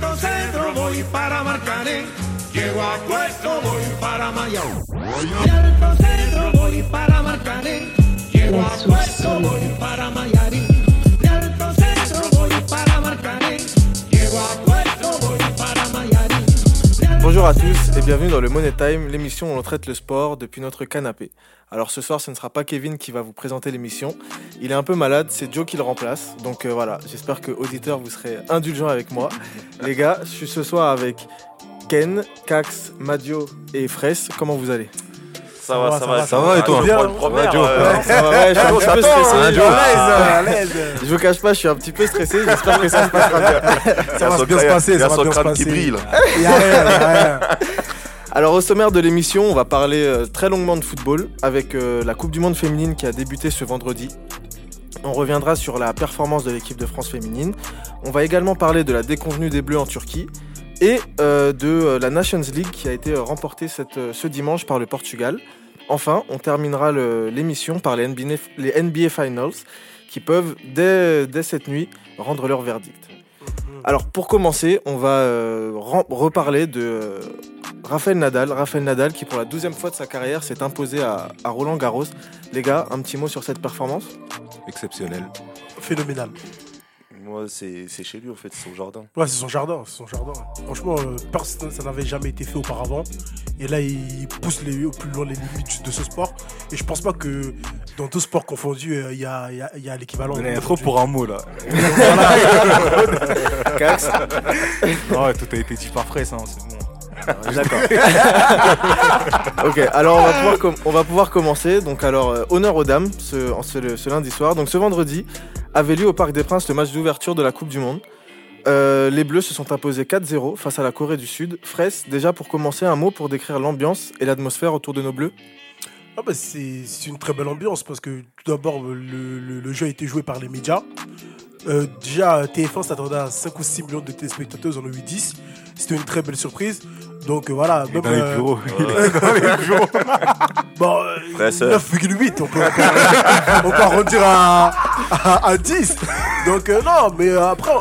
alto centro voy para Marcané. Llego a puesto, voy para Mayao. Alto centro voy para Marcané. Llego a puesto, voy para Mayarín. Bonjour à tous et bienvenue dans le Money Time, l'émission où on traite le sport depuis notre canapé. Alors ce soir, ce ne sera pas Kevin qui va vous présenter l'émission. Il est un peu malade, c'est Joe qui le remplace. Donc euh, voilà, j'espère que auditeurs, vous serez indulgents avec moi. Les gars, je suis ce soir avec Ken, Cax, Madio et Fraisse. Comment vous allez? Ça va, ça va, ça va, et toi Pour une première, Joe. euh, Ça va, ouais, je suis un petit peu stressé. hein, Joe. Ah, À l'aise, Je vous cache pas, je suis un petit peu stressé. J'espère que ça se passera bien. Ça va bien se passer, Il y ça a va son bien se crâne qui passer. brille. y a rien. Alors au sommaire de l'émission, on va parler euh, très longuement de football avec euh, la Coupe du Monde féminine qui a débuté ce vendredi. On reviendra sur la performance de l'équipe de France féminine. On va également parler de la déconvenue des Bleus en Turquie et euh, de euh, la Nations League qui a été euh, remportée cette, euh, ce dimanche par le Portugal. Enfin, on terminera le- l'émission par les NBA, les NBA Finals qui peuvent dès, dès cette nuit rendre leur verdict. Alors pour commencer, on va euh, reparler de euh, Raphaël Nadal. Raphaël Nadal qui pour la douzième fois de sa carrière s'est imposé à, à Roland Garros. Les gars, un petit mot sur cette performance? Exceptionnel. Phénoménal. C'est chez lui, en fait, c'est son jardin. Ouais, c'est son jardin, c'est son jardin. Franchement, euh, personne, ça n'avait jamais été fait auparavant. Et là, il pousse les, au plus loin les limites de ce sport. Et je pense pas que dans deux sports confondus, euh, il y a, il y a- il y a l'équivalent. On est trop pour un mot là. Cax Ouais, tout a été dit par Fraisse, hein, c'est bon. D'accord. ok, alors on va pouvoir, on va pouvoir commencer. Donc alors, euh, honneur aux dames ce, en ce, ce lundi soir. Donc ce vendredi avait lieu au Parc des Princes le match d'ouverture de la Coupe du Monde. Euh, les Bleus se sont imposés 4-0 face à la Corée du Sud. Fraisse, déjà pour commencer, un mot pour décrire l'ambiance et l'atmosphère autour de nos Bleus Ah bah, c'est une très belle ambiance parce que tout d'abord, le jeu a été joué par les médias. Euh, déjà, TF1 s'attendait à 5 ou 6 millions de téléspectateurs, ils en ont eu 10. C'était une très belle surprise. Donc euh, voilà, Il est même, dans les bureaux. Il est dans les bureaux. Bon, euh, Frère, 9,8, on peut, on à, à, à 10. Donc euh, non, mais euh, après,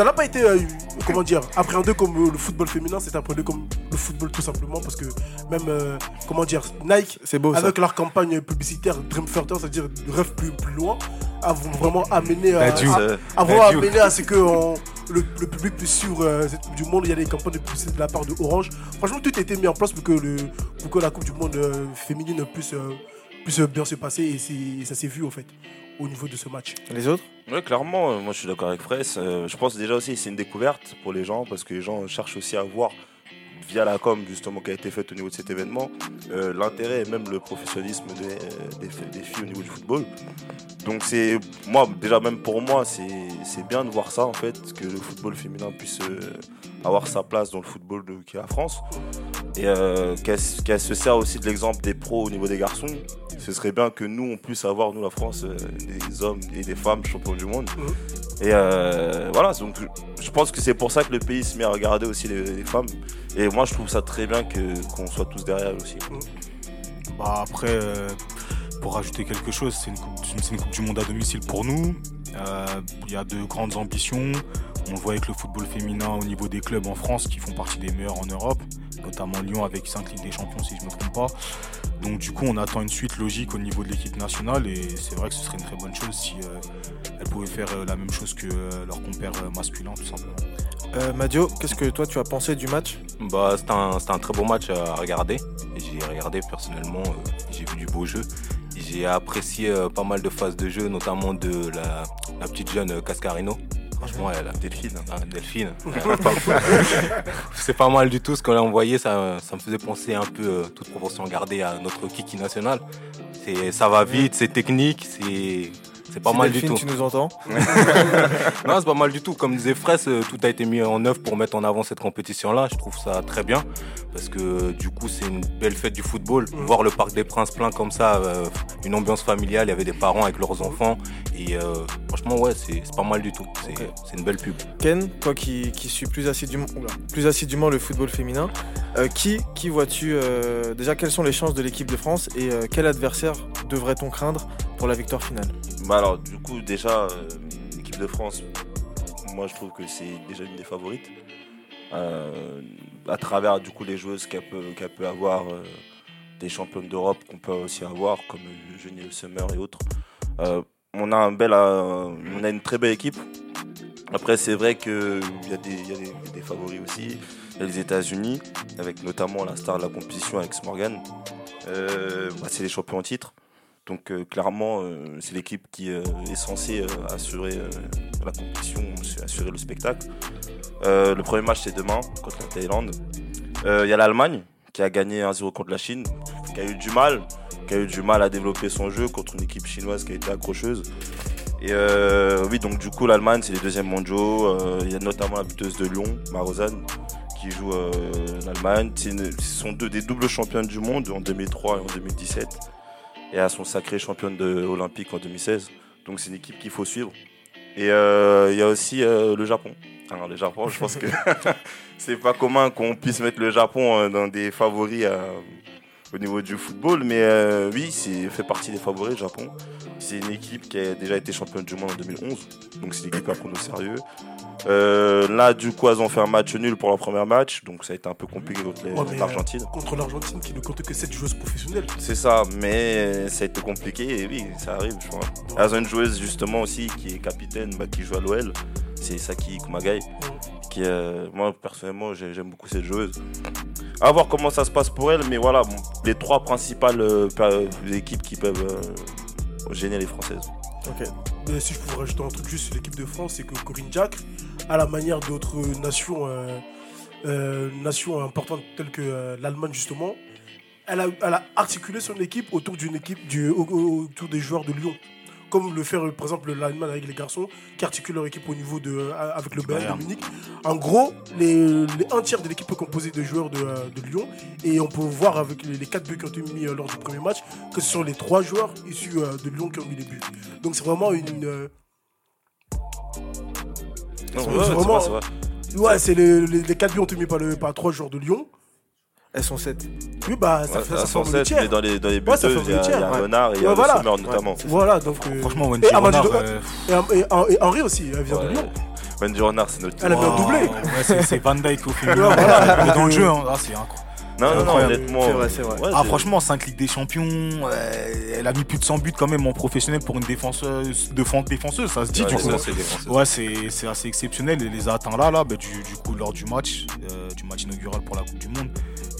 ça n'a pas été, euh, comment dire, appréhendé comme euh, le football féminin, c'est appréhendé comme le football tout simplement, parce que même, euh, comment dire, Nike, C'est beau ça. avec leur campagne publicitaire Dream Further, c'est-à-dire rêve plus, plus loin, a vraiment amené à, amené à ce que on- le, le public puisse suivre euh, cette Coupe du Monde. Il y a des campagnes de publicité de la part de Orange. Franchement, tout a été mis en place pour que, le, pour que la Coupe du Monde féminine puisse, puisse bien se passer et, et ça s'est vu en fait au niveau de ce match. Les autres Ouais, clairement, euh, moi je suis d'accord avec Fraisse. Euh, je pense déjà aussi que c'est une découverte pour les gens parce que les gens cherchent aussi à voir via la com justement qui a été faite au niveau de cet événement euh, l'intérêt et même le professionnalisme des, des, filles au niveau du football. Donc c'est moi déjà même pour moi c'est bien de voir ça en fait que le football féminin puisse euh, avoir sa place dans le football de, qui est la France et euh, qu'elle se sert aussi de l'exemple des pros au niveau des garçons. Ce serait bien que nous on puisse avoir nous la France euh, des hommes et des femmes champions du monde. Mhm. Et euh, voilà donc je pense que c'est pour ça que le pays se met à regarder aussi les, femmes et moi je trouve ça très bien qu'on soit tous derrière aussi. Bah après, euh, pour rajouter quelque chose, c'est une, coupe, c'est une Coupe du Monde à domicile pour nous. Euh, Il y a de grandes ambitions. On le voit avec le football féminin au niveau des clubs en France qui font partie des meilleurs en Europe, notamment Lyon avec 5 Ligues des Champions si je ne me trompe pas. Donc du coup on attend une suite logique au niveau de l'équipe nationale et c'est vrai que ce serait une très bonne chose si euh, elles pouvaient faire euh, la même chose que euh, leurs compères euh, masculins tout simplement. Euh, Madio, qu'est-ce que toi tu as pensé du match? Bah, c'était un, très beau match à regarder. J'ai regardé personnellement, euh, j'ai vu du beau jeu. J'ai apprécié euh, pas mal de phases de jeu, notamment de la, la petite jeune Cascarino. Franchement, elle a Delphine. hein, Delphine. C'est pas mal du tout ce qu'on a envoyé. Ça, ça me faisait penser un peu, euh, toute proportion gardée, à notre Kiki national. C'est, ça va vite, c'est technique, c'est, c'est pas Si mal Delphine, du tu tout. nous entends Non, c'est pas mal du tout. Comme disait Fraisse, euh, tout a été mis en œuvre pour mettre en avant cette compétition-là. Je trouve ça très bien. Parce que euh, du coup, c'est une belle fête du football. Mhm. Voir le Parc des Princes plein comme ça, euh, une ambiance familiale, il y avait des parents avec leurs enfants. Et euh, franchement, ouais, c'est pas mal du tout. C'est une belle pub. Ken, toi qui, qui suis plus assidûment, plus assidûment le football féminin, euh, qui, qui vois-tu euh, déjà quelles sont les chances de l'équipe de France et euh, quel adversaire devrait-on craindre pour la victoire finale? Bah alors du coup déjà euh, l'équipe de France, moi je trouve que c'est déjà une des favorites. euh, à travers du coup les joueuses qu'elle peut, peut avoir, euh, des championnes d'Europe qu'on peut aussi avoir, comme Eugénie Summer et autres. On a un on a une très belle équipe. Après, c'est vrai qu'il y a, des, il y a des- favoris aussi. Il y a les États-Unis, avec notamment la star de la compétition, Alex Morgan. Bah, c'est les champions en titre. Donc euh, clairement, euh, c'est l'équipe qui euh, est censée assurer la compétition, assurer le spectacle. Le premier match c'est demain contre la Thaïlande. Il y a l'Allemagne qui a gagné 1-0 contre la Chine, qui a eu du mal, qui a eu du mal à développer son jeu contre une équipe chinoise qui a été accrocheuse. Et oui, donc du coup l'Allemagne c'est les deuxièmes mondiaux. Il y a notamment la buteuse de Lyon, Marozane, qui joue en Allemagne. C'est une- Ce sont deux des doubles championnes du monde en 2003 et en 2017 et elles sont sacrées championnes de olympique en 2016. Donc c'est une équipe qu'il faut suivre. Et euh, il y a aussi euh, le Japon. Alors le Japon, je pense que c'est pas commun qu'on puisse mettre le Japon euh, dans des favoris au niveau du football, mais oui, c'est fait partie des favoris le Japon. C'est une équipe qui a déjà été championne du monde en 2011, donc c'est une équipe à prendre au sérieux. Euh, là, du coup, elles ont fait un match nul pour leur premier match, donc ça a été un peu compliqué contre Ouais, l'Argentine. Contre l'Argentine qui ne compte que 7 joueuses professionnelles. C'est ça, mais ça a été compliqué et oui, ça arrive, je vois. Elles ont une joueuse justement aussi qui est capitaine, bah, qui joue à l'OL, c'est Saki Kumagai. Qui, euh, moi personnellement, j'ai- j'aime beaucoup cette joueuse. À voir comment ça se passe pour elle, mais voilà, bon, les trois principales euh, équipes qui peuvent gêner les Françaises. Ok. Mais si je pouvais rajouter un truc juste sur l'équipe de France, c'est que Corinne Diacre, à la manière d'autres nations, euh, euh, nations importantes telles que euh, l'Allemagne justement, elle a, articulé son équipe autour d'une équipe autour des joueurs de Lyon. Comme le fait par exemple l'Allemagne avec les garçons qui articulent leur équipe au niveau de avec le Bayern de. Munich. En gros, les, un tiers de l'équipe est composée de joueurs de, Lyon et on peut voir avec les, les quatre buts qui ont été mis lors du premier match que ce sont les trois joueurs issus de Lyon qui ont mis les buts. Donc c'est vraiment une, Ouais, c'est vraiment- vrai, vrai. Ouais, c'est les, les, les 4 buts ont été mis par, le, par 3 joueurs de Lyon. Elles sont 7. Oui, bah, ça, Ouais, fait, à ça forme le 107, tiers. mais dans les, dans les Ouais, ça buteuses, forme il y a, tiers, y a ouais. Renard et il y a Ouais, voilà. Sommer notamment. Voilà, donc. euh, Franchement, Wendy Et Amandine Renard, de- euh, et, et- et Henri aussi, elle vient de Ouais. Lyon. Wendy Renard, c'est notre Elle a wow, doublé. Ouais, c'est Van Dyke au. Ouais, voilà. Mais dans le jeu, hein, ah, c'est incroyable. Non, non, honnêtement. C'est vrai, c'est vrai. ouais, Ah c'est- franchement 5 Ligues des Champions, euh, elle a mis plus de 100 buts quand même en professionnel pour une défenseuse, défense, défenseuse, ça se dit Ouais, du c'est coup. ça, c'est défenseur. Ouais c'est c'est assez exceptionnel, elle les a atteints là, là bah, du, du coup lors du match, euh, du match inaugural pour la Coupe du Monde.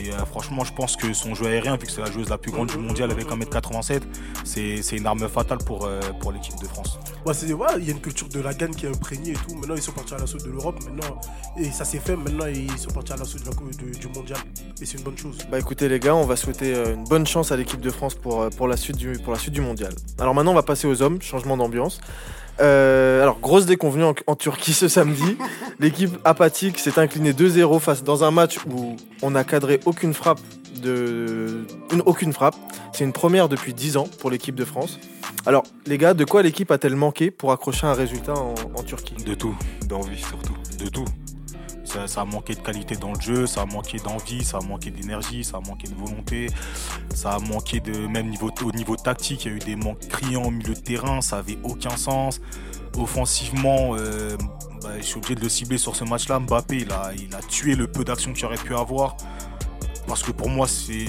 Et euh, franchement je pense que son jeu aérien, vu que c'est la joueuse la plus grande du mondial avec 1m87, c'est c'est une arme fatale pour, euh, pour l'équipe de France. Ouais, il y a une culture de la gagne qui est imprégnée et tout. Maintenant, ils sont partis à l'assaut de l'Europe. Maintenant, et ça s'est fait. Maintenant, ils sont partis à l'assaut de- du mondial. Et c'est une bonne chose. Bah écoutez les gars, on va souhaiter euh, une bonne chance à l'équipe de France pour, pour, la suite du, pour la suite du mondial. Alors maintenant on va passer aux hommes, changement d'ambiance. Euh, alors grosse déconvenue en, en Turquie ce samedi. L'équipe apathique s'est inclinée 2-0 face dans un match où on n'a cadré aucune frappe de une- aucune frappe. C'est une première depuis 10 ans pour l'équipe de France. Alors les gars, de quoi l'équipe a-t-elle manqué pour accrocher un résultat en, en Turquie? De tout, d'envie surtout, de tout. Ça, a manqué de qualité dans le jeu, ça a manqué d'envie, ça a manqué d'énergie, ça a manqué de volonté, ça a manqué de même niveau au niveau tactique, il y a eu des manques criants au milieu de terrain, ça avait aucun sens. Offensivement, euh, bah, je suis obligé de le cibler sur ce match-là. Mbappé, il a tué le peu d'action qu'il aurait pu avoir. Parce que pour moi, c'est.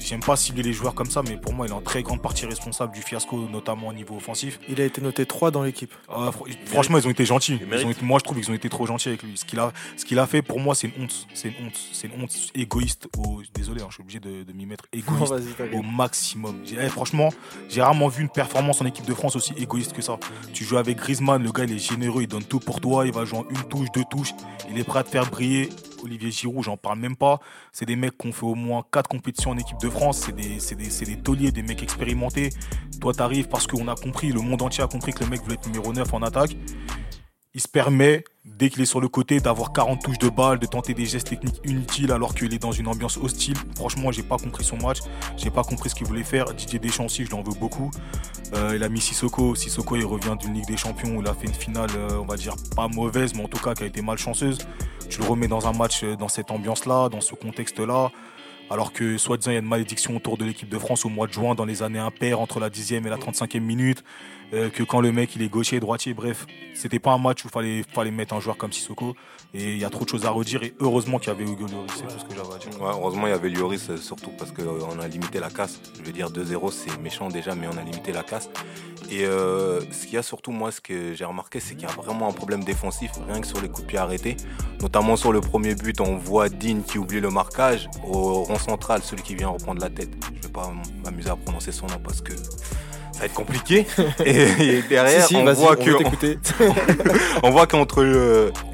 J'aime pas cibler les joueurs comme ça, mais pour moi, il est en très grande partie responsable du fiasco, notamment au niveau offensif. Il a été noté 3 dans l'équipe. Ah, fr- franchement, ils ont été gentils. Il Ils mérite. ont été- moi, je trouve qu'ils ont été trop gentils avec lui. Ce qu'il a, ce qu'il a fait, pour moi, c'est une honte. C'est une honte. C'est une honte égoïste. au- désolé, hein, je suis obligé de, de m'y mettre égoïste au maximum. J'ai- eh, franchement, j'ai rarement vu une performance en équipe de France aussi égoïste que ça. Tu joues avec Griezmann, le gars, il est généreux, il donne tout pour toi. Il va jouer en une touche, deux touches. Il est prêt à te faire briller. Olivier Giroud, j'en parle même pas. C'est des mecs qui ont fait au moins quatre compétitions en équipe de France. C'est des, c'est des, des tauliers, des mecs expérimentés. Toi, t'arrives parce qu'on a compris, le monde entier a compris que le mec voulait être numéro 9 en attaque. Il se permet, dès qu'il est sur le côté, d'avoir 40 touches de balle, de tenter des gestes techniques inutiles alors qu'il est dans une ambiance hostile. Franchement, j'ai pas compris son match. J'ai pas compris ce qu'il voulait faire. Didier Deschamps je l'en veux beaucoup. Euh, il a mis Sissoko. Sissoko, il revient d'une Ligue des Champions où il a fait une finale, euh, on va dire, pas mauvaise, mais en tout cas qui a été malchanceuse. Tu le remets dans un match euh, dans cette ambiance-là, dans ce contexte-là. Alors que, soi-disant, il y a une malédiction autour de l'équipe de France au mois de juin, dans les années impaires, entre la 10e et la 35e minute. Euh, que quand le mec il est gaucher, droitier, bref, c'était pas un match où il fallait, fallait mettre un joueur comme Sissoko. Et il y a trop de choses à redire. Et heureusement qu'il y avait Hugo Lloris, c'est tout ce que j'avais à dire. Heureusement, il y avait Lloris euh, surtout parce qu'on a limité la casse. Je veux dire, 2-0, c'est méchant déjà, mais on a limité la casse. Et euh, ce qu'il y a surtout, moi, ce que j'ai remarqué, c'est qu'il y a vraiment un problème défensif, rien que sur les coups de pied arrêtés. Notamment sur le premier but, on voit Dean qui oublie le marquage. Au rond central, celui qui vient reprendre la tête. Je vais pas m'amuser à prononcer son nom parce que va être compliqué. et, et derrière, Si, si, on, voit on que, on voit qu'entre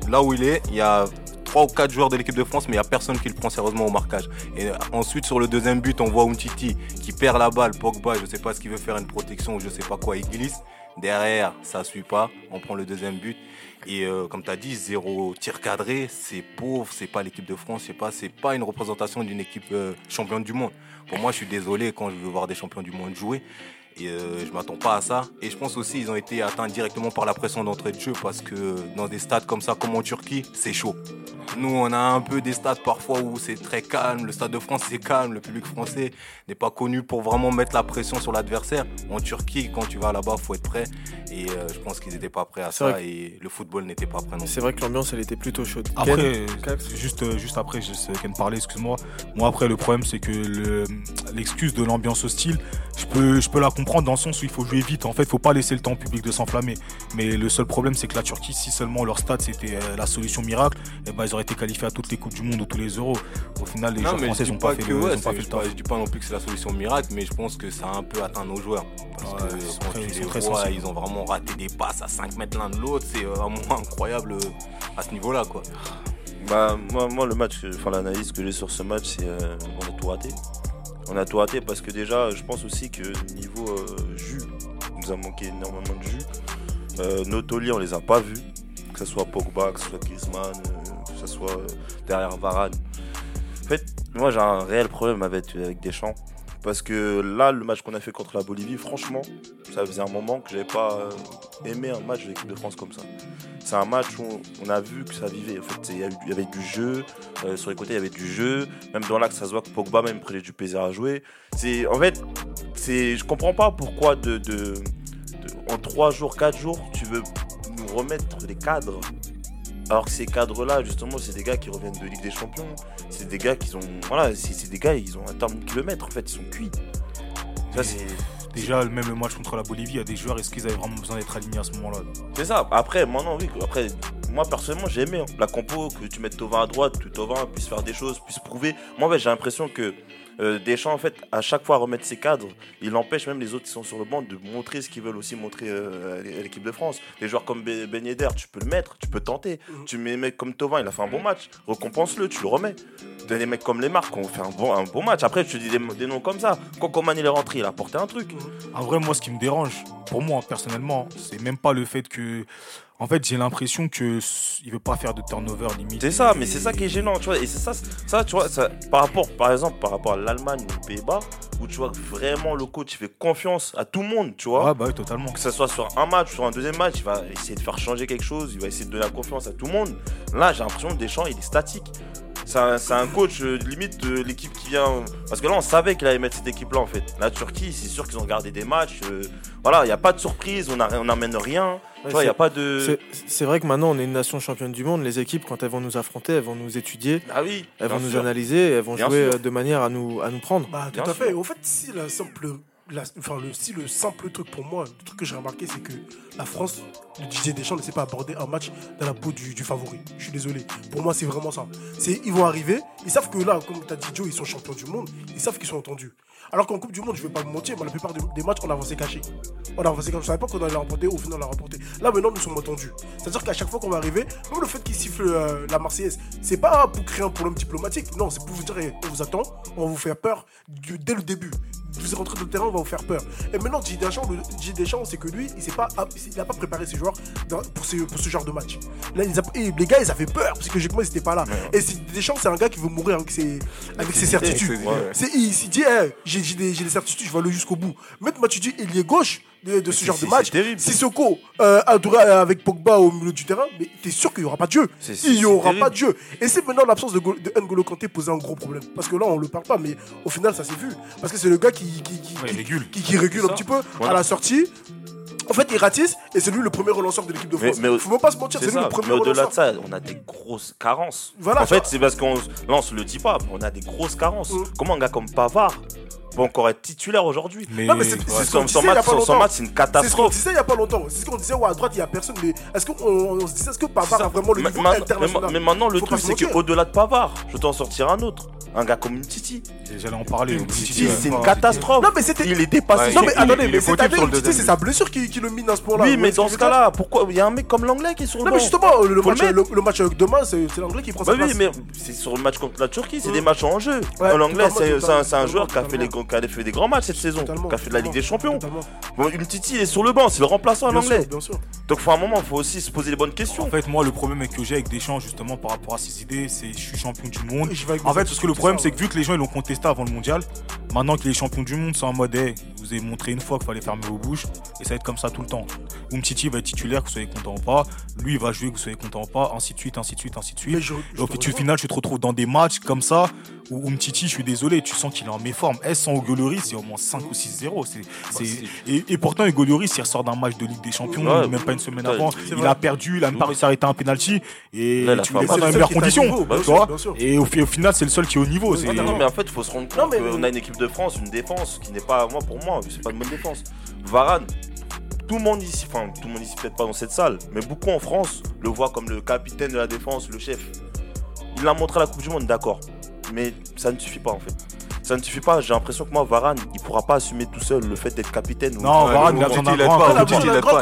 là où il est, il y a trois ou quatre joueurs de l'équipe de France, mais il n'y a personne qui le prend sérieusement au marquage. Et ensuite, sur le deuxième but, on voit Umtiti qui perd la balle. Pogba, je sais pas ce qu'il veut faire, une protection ou je sais pas quoi, il glisse. Derrière, ça suit pas. On prend le deuxième but. Et euh, comme tu as dit, zéro tir cadré, c'est pauvre, c'est pas l'équipe de France, c'est pas, c'est pas une représentation d'une équipe euh, championne du monde. Pour moi, je suis désolé quand je veux voir des champions du monde jouer. Et euh, je m'attends pas à ça. Et je pense aussi ils ont été atteints directement par la pression d'entrée de jeu parce que dans des stades comme ça, comme en Turquie, c'est chaud. Nous, on a un peu des stades parfois où c'est très calme. Le stade de France, c'est calme. Le public français n'est pas connu pour vraiment mettre la pression sur l'adversaire. En Turquie, quand tu vas là-bas, faut être prêt. Et euh, je pense qu'ils n'étaient pas prêts à ça. Et le football n'était pas prêt non plus. C'est vrai que l'ambiance, elle était plutôt chaude. Après, Ken, c'est juste, euh, juste après, je sais Ken parlait, excuse-moi. Moi, après, le problème, c'est que le- l'excuse de l'ambiance hostile, je peux, je peux la comprendre dans le sens où il faut jouer vite. En fait, il faut pas laisser le temps au public de s'enflammer. Mais le seul problème, c'est que la Turquie, si seulement leur stade c'était euh, la solution miracle, eh ben, ils auraient été qualifiés à toutes les Coupes du Monde ou tous les Euros. Au final, les Non, joueurs français n'ont pas, fait que le, ouais, ont c'est- pas fait je, le pas, je dis pas non plus que c'est la solution miracle, mais je pense que ça a un peu atteint nos joueurs. Parce Ouais, que ils sont très- ils sont les très vois, sensibles. ils ont vraiment raté des passes à 5 mètres l'un de l'autre. C'est euh, vraiment incroyable euh, à ce niveau-là. quoi. Bah, moi, moi, le match, enfin, l'analyse que j'ai sur ce match, c'est euh, on a tout raté. On a tout raté parce que déjà, je pense aussi que niveau euh, jus, il nous a manqué énormément de jus. Euh, nos tauliers, on les a pas vus. Que ce soit Pogba, que ce soit Griezmann, euh, que ce soit euh, derrière Varane. En fait, moi, j'ai un réel problème avec, avec Deschamps. Parce que là, le match qu'on a fait contre la Bolivie, franchement, ça faisait un moment que j'avais pas aimé un match de l'équipe de France comme ça. C'est un match où on a vu que ça vivait. En fait, il y, avait du jeu. euh, sur les côtés, il y avait du jeu. Même dans l'axe, ça se voit que Pogba même prenait du plaisir à jouer. C'est, en fait, c'est, je comprends pas pourquoi de, de- en 3 jours, 4 jours, tu veux nous remettre des cadres. Alors que ces cadres-là, justement, c'est des gars qui reviennent de Ligue des Champions. C'est des gars qui ont, voilà, c'est des gars, ils ont un terme de kilomètre. En fait, ils sont cuits. Ça, c'est, Déjà, même le match contre la Bolivie, il y a des joueurs, est-ce qu'ils avaient vraiment besoin d'être alignés à ce moment-là C'est ça. Après, moi non, oui. Après, moi personnellement, j'ai aimé la compo que tu mettes Tovin à droite, que Tovin puisse faire des choses, puisse prouver. Moi, ouais, j'ai l'impression que euh, Deschamps, en fait, à chaque fois remettre ses cadres, il empêche même les autres qui sont sur le banc de montrer ce qu'ils veulent aussi montrer euh, à l'équipe de France. Des joueurs comme Ben Ben Yedder, tu peux le mettre, tu peux tenter. Mhm. Tu mets un mec comme Tovin, il a fait un bon match, récompense-le, tu le remets. T'as des mecs comme les marques qui ont fait un bon, un bon match. Après, je te dis des, des noms comme ça. Quand Coman il est rentré, il a apporté un truc. En vrai, moi, ce qui me dérange, pour moi, personnellement, c'est même pas le fait que. En fait, j'ai l'impression que il veut pas faire de turnover limite. C'est ça, mais c'est ça qui est gênant, tu vois. Et c'est ça, ça, tu vois, ça, par rapport, par exemple, par rapport à l'Allemagne ou aux Pays-Bas, où tu vois que vraiment le coach il fait confiance à tout le monde, tu vois. Ouais, bah oui, totalement. Que ce soit sur un match, sur un deuxième match, il va essayer de faire changer quelque chose, il va essayer de donner la confiance à tout le monde. Là, j'ai l'impression que Deschamps, il est statique. C'est un, coach euh, limite de l'équipe qui vient. Parce que là, on savait qu'il allait mettre cette équipe-là en fait. La Turquie, c'est sûr qu'ils ont regardé des matchs. euh, voilà, il n'y a pas de surprise, on n'amène rien. Ouais, a c'est- pas de. c'est- vrai que maintenant, on est une nation championne du monde. Les équipes, quand elles vont nous affronter, elles vont nous étudier, Ah oui, elles vont nous analyser, elles vont Bien jouer sûr. euh, de manière à nous, à nous prendre. Bah, tout Bien à fait. En fait, si la simple. Enfin, le, si le simple truc pour moi, le truc que j'ai remarqué, c'est que la France, le DJ Deschamps ne sait pas aborder un match dans la peau du, favori. Je suis désolé. Pour moi, c'est vraiment ça. C'est, ils vont arriver, ils savent que là, comme tu as dit Joe, ils sont champions du monde, ils savent qu'ils sont entendus. Alors qu'en Coupe du Monde, je vais pas me mentir, la plupart des, matchs, on avançait caché. On avançait caché. Je savais pas qu'on allait remporter, au final, on l'a remporté. Là, maintenant, nous sommes entendus. C'est-à-dire qu'à chaque fois qu'on va arriver, même le fait qu'ils sifflent euh, la Marseillaise, c'est pas pour créer un problème diplomatique. Non, c'est pour vous dire, eh, on vous attend, on va vous faire peur dès le début. Vous êtes rentré dans le terrain, on va vous faire peur. Et maintenant, Didier Deschamps, le Didier Deschamps, c'est que lui, il s'est pas, il a pas préparé ses joueurs dans- pour, ce, pour ce genre de match. Là, ils a- et les gars, ils avaient peur psychologiquement, ils n'étaient pas là. Et c'est- Deschamps, c'est un gars qui veut mourir avec ses, avec ses certitudes. Ouais. Il s'est dit, des, j'ai des certitudes, je vais aller jusqu'au bout. Maintenant, tu dis, il est gauche de, de ce genre de match. terrible. Sissoko, euh, avec Pogba au milieu du terrain, mais t'es sûr qu'il n'y aura pas de jeu. Il n'y aura pas de jeu. Et c'est maintenant l'absence de, de N'Golo Kanté posait un gros problème. Parce que là, on le parle pas, mais au final, ça s'est vu. Parce que c'est le gars qui, qui, qui, Ouais, qui- il régule. qui, régule un petit peu Voilà. à la sortie. En fait, il ratisse et c'est lui le premier relanceur de l'équipe de Mais- France. mais- Faut même pas se mentir, C'est lui le premier Mais au-delà de ça, on a des grosses carences. Voilà, en fait, c'est parce qu'on. Là, on se le dit pas, mais on a des grosses carences. Mm. Comment un gars comme Pavard peut encore être titulaire aujourd'hui Mais, Non, mais c'est- ouais. c'est- ce son, qu'on son disait il y a match, pas son- match, c'est une C'est ce qu'on catastrophe. disait il y a pas longtemps. C'est ce qu'on disait, ouais, à droite, il y a personne. Mais est-ce qu'on on, on se disait, est-ce que Pavard a vraiment le niveau mais- international? mais, mais maintenant, le truc, c'est qu'au-delà de Pavard, je vais t'en sortir un autre. Un gars comme Titi. J'allais en parler. Titi, c'est une catastrophe. Non, mais c'était- Il est dépassé. Ouais, Non, mais attendez, mais cette année, Titi, c'est sa blessure qui, qui le mine à ce point-là. Oui, mais dans ce cas-là, pourquoi il y a un mec comme l'anglais qui est sur le Non, mais justement, le, match, avec demain, c'est l'anglais qui prend Bah sa oui, place. mais c'est sur le match contre la Turquie, c'est Mm. des matchs en jeu. Ouais, L'anglais, c'est un, joueur qui a, fait les. Qui a fait des grands matchs cette saison, qui a fait de la Ligue des Champions. Bon, une Titi, il est sur le banc, c'est le remplaçant à l'anglais. sûr, bien sûr. Donc, faut un moment, il faut aussi se poser les bonnes questions. En fait, moi, le problème que j'ai avec Deschamps, justement, par rapport à ses idées, c'est je suis champion du monde. En fait, parce que le problème, c'est que vu que les gens ils l'ont contesté avant le mondial, maintenant qu'il est champion du monde, c'est en mode, hey, vous avez montré une fois qu'il fallait fermer vos bouches, et ça va être comme ça tout le temps. Umtiti va être titulaire, que vous soyez content ou pas. Lui, il va jouer, que vous soyez content ou pas, ainsi de suite, ainsi de suite, ainsi de suite. je- je Et au final, tu te retrouves dans des matchs comme ça où Umtiti, je suis désolé, tu sens qu'il est en méforme. S sans Hugo Lloris, c'est au moins 5 ou 6-0. C'est, c'est- et, et pourtant, Hugo Lloris, il ressort d'un match de Ligue des Champions, Ouais, même pas une semaine avant. Il vrai. a perdu, il a même pas réussi à arrêter un penalty. Et Là, tu le pas dans les meilleures conditions. tu vois. sûr. Et au, fi- au final, c'est le seul qui est au niveau. Non, mais en fait, il faut se rendre compte Non, mais- qu'on a une équipe de France, une défense qui n'est pas, moi pour moi, c'est pas une bonne défense. Varane, tout le monde ici, enfin tout le monde ici peut-être pas dans cette salle, mais beaucoup en France le voient comme le capitaine de la défense, le chef. Il l'a montré à la Coupe du Monde, d'accord, mais ça ne suffit pas en fait. Ça ne suffit pas, j'ai l'impression que moi, Varane, il pourra pas assumer tout seul le fait d'être capitaine. ou- Non, Ouais, Varane, il a besoin d'un grand.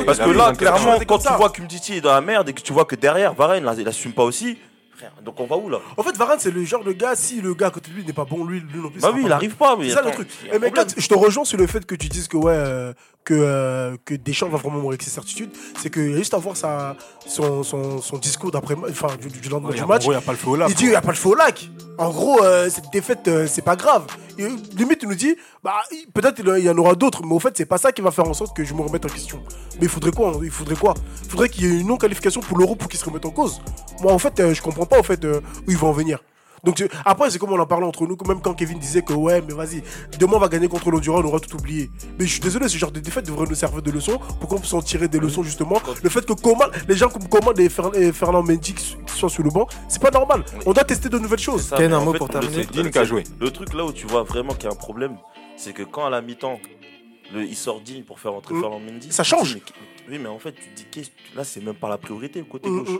Parce que là, de clairement, quand tu vois qu'Umtiti est dans la merde et que tu vois que derrière, Varane, il assume pas aussi, frère, donc on va où là En fait, Varane, c'est le genre de gars, si le gars à côté de lui n'est pas bon, lui, lui non plus. Bah oui, il arrive pas, mais C'est ça le truc. Et problème. je te rejoins sur le fait que tu dises que ouais, euh, que, euh, que Deschamps va vraiment mourir avec ses certitudes. C'est qu'il y a juste à voir sa, son, son, son discours d'après, enfin, du, du lendemain Ouais, du en match. gros, il n'y a pas le feu au lac. Il dit il n'y a pas le feu au lac. En gros, euh, cette défaite, euh, c'est pas grave. Et, limite, il nous dit bah, peut-être il y en aura d'autres, mais au fait, c'est pas ça qui va faire en sorte que je me remette en question. Mais il faudrait quoi Il faudrait quoi? Il faudrait qu'il y ait une non-qualification pour l'euro pour qu'il se remette en cause. Moi, en fait, euh, je comprends pas au fait, euh, où il va en venir. Donc tu- après c'est comme on en parlait entre nous, même quand Kevin disait que ouais mais vas-y, demain on va gagner contre l'Honduras, on aura tout oublié. Mais je suis désolé, ce genre de défaite devrait nous servir de leçon pour qu'on puisse en tirer des leçons justement. Le fait que Coman, les gens comme Coman et, et Fernand Mendy qui soient sur le banc, c'est pas normal. On doit tester de nouvelles choses. Ken, un en mot fait, pour le terminer. truc- Digne qui a joué. Le truc là où tu vois vraiment qu'il y a un problème, c'est que quand à la mi-temps, le- il sort digne pour faire entrer Mm. Fernand Mendy. Ça change. mais- oui, mais en fait, tu te dis, là, c'est même pas la priorité, le côté Hum, gauche. Tu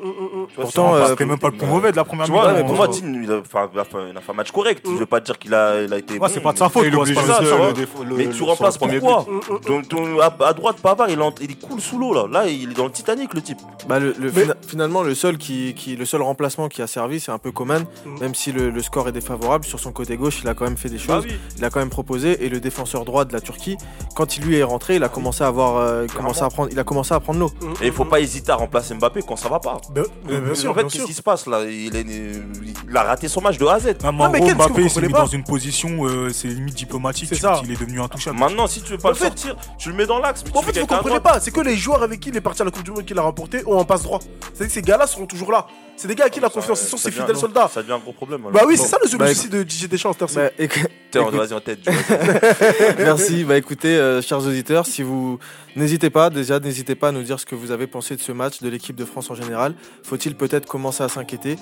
vois, Pourtant, c'est- euh, même pas le plus mauvais de la première tu vois, mais pour moi, bon. Digne, il a, enfin, il a fait- un match correct. Je veux pas dire qu'il a, il a été. Ouais, bon, c'est pas de sa faute. Il pas pas ça, ça, tu le défaut- le- Mais le- tu sur remplaces le pourquoi à, à droite, Pavard, il, est coule sous l'eau là. Là, il est dans le Titanic, le type. Bah, le, le- Mais- fina- finalement, le seul, qui, qui- le seul remplacement qui a servi, c'est un peu Coman. Mm. Même si le, le score est défavorable, sur son côté gauche, il a quand même fait des choses. Bah oui. Il a quand même proposé. Et le défenseur droit de la Turquie, quand il lui est rentré, il a commencé à avoir, euh, commencé à prendre, il a commencé à prendre l'eau. Hum, Et il faut hum, pas hésiter à remplacer Mbappé quand ça va pas. Ben, ben, bien sûr, en fait, qu'est-ce qui se passe là? Il, est- il a raté son match de A à Z. Ah, mais mais vous Mbappé s'est mis dans une position, euh, c'est limite diplomatique. C'est ça. Il est devenu intouchable. Maintenant, si tu veux pas En le fait- sortir, tu le mets dans l'axe. En fait, vous comprenez pas, c'est que les joueurs avec qui il est parti à la Coupe du Monde qu'il a remporté ont un passe droit. C'est-à-dire que ces gars-là seront toujours là. C'est des gars à qui la confiance, ce sont ses fidèles soldats. Ça devient un gros problème. Bah oui, c'est ça le Bah, souci de Didier Deschamps, c'est éc- Tiens, écoute- vas-y en tête. Merci. Bah écoutez, euh, chers auditeurs, si vous n'hésitez pas, déjà n'hésitez pas à nous dire ce que vous avez pensé de ce match, de l'équipe de France en général. Faut-il peut-être commencer à s'inquiéter?